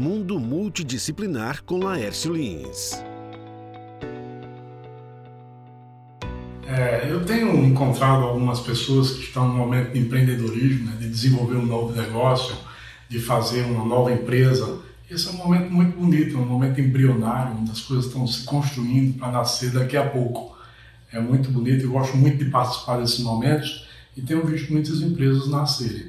Mundo Multidisciplinar com Laércio Lins. É, eu tenho encontrado algumas pessoas que estão no momento de empreendedorismo, né, de desenvolver um novo negócio, de fazer uma nova empresa. Esse é um momento muito bonito, é um momento embrionário, onde as coisas estão se construindo para nascer daqui a pouco. É muito bonito, eu gosto muito de participar desses momentos e tenho visto muitas empresas nascerem.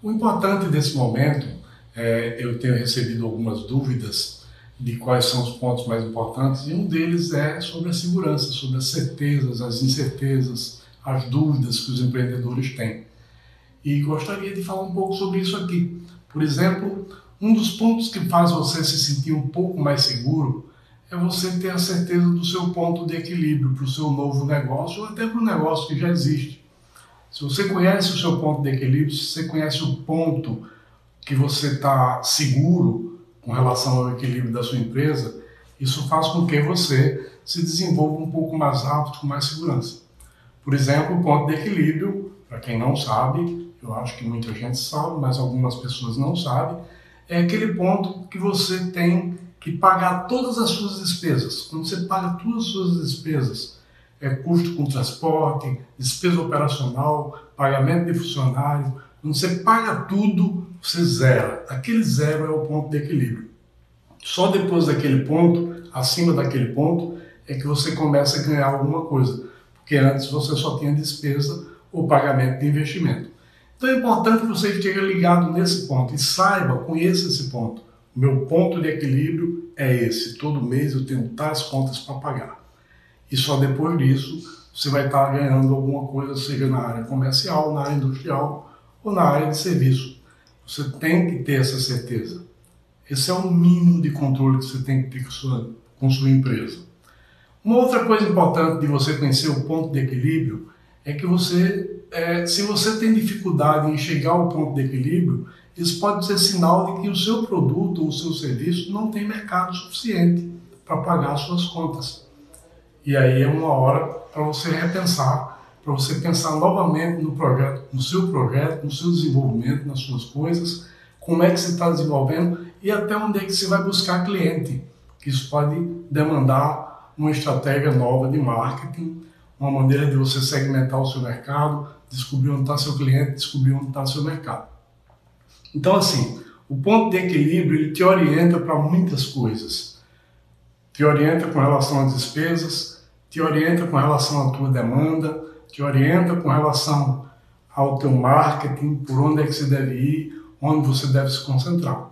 O importante desse momento, é, eu tenho recebido algumas dúvidas de quais são os pontos mais importantes e um deles é sobre a segurança, sobre as certezas, as incertezas, as dúvidas que os empreendedores têm. E gostaria de falar um pouco sobre isso aqui. Por exemplo, um dos pontos que faz você se sentir um pouco mais seguro é você ter a certeza do seu ponto de equilíbrio para o seu novo negócio ou até para o negócio que já existe. Se você conhece o seu ponto de equilíbrio, se você conhece o ponto que você está seguro com relação ao equilíbrio da sua empresa, isso faz com que você se desenvolva um pouco mais rápido, com mais segurança. Por exemplo, o ponto de equilíbrio, para quem não sabe, eu acho que muita gente sabe, mas algumas pessoas não sabem, é aquele ponto que você tem que pagar todas as suas despesas. Quando você paga todas as suas despesas, é custo com transporte, despesa operacional, pagamento de funcionário. Quando você paga tudo, você zera. Aquele zero é o ponto de equilíbrio. Só depois daquele ponto, acima daquele ponto, é que você começa a ganhar alguma coisa. Porque antes você só tinha despesa ou pagamento de investimento. Então é importante que você esteja ligado nesse ponto e saiba, conheça esse ponto. O meu ponto de equilíbrio é esse. Todo mês eu tenho tais contas para pagar e só depois disso você vai estar ganhando alguma coisa, seja na área comercial, na área industrial ou na área de serviço. Você tem que ter essa certeza. Esse é o mínimo de controle que você tem que ter com sua, com sua empresa. Uma outra coisa importante de você conhecer o ponto de equilíbrio é que você, é, se você tem dificuldade em chegar ao ponto de equilíbrio, isso pode ser sinal de que o seu produto ou o seu serviço não tem mercado suficiente para pagar suas contas. E aí é uma hora para você repensar, para você pensar novamente no projeto, no seu projeto, no seu desenvolvimento, nas suas coisas, como é que você está desenvolvendo e até onde é que você vai buscar cliente. Isso pode demandar uma estratégia nova de marketing, uma maneira de você segmentar o seu mercado, descobrir onde está seu cliente, descobrir onde está seu mercado. Então, assim, o ponto de equilíbrio ele te orienta para muitas coisas te orienta com relação às despesas, te orienta com relação à tua demanda, te orienta com relação ao teu marketing, por onde é que você deve ir, onde você deve se concentrar.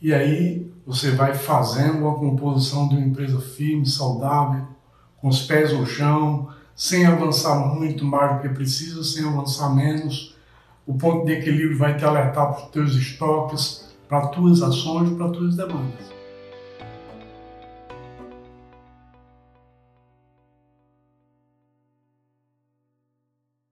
E aí você vai fazendo a composição de uma empresa firme, saudável, com os pés no chão, sem avançar muito mais do que precisa, sem avançar menos. O ponto de equilíbrio vai te alertar para os teus estoques, para as tuas ações, para as tuas demandas.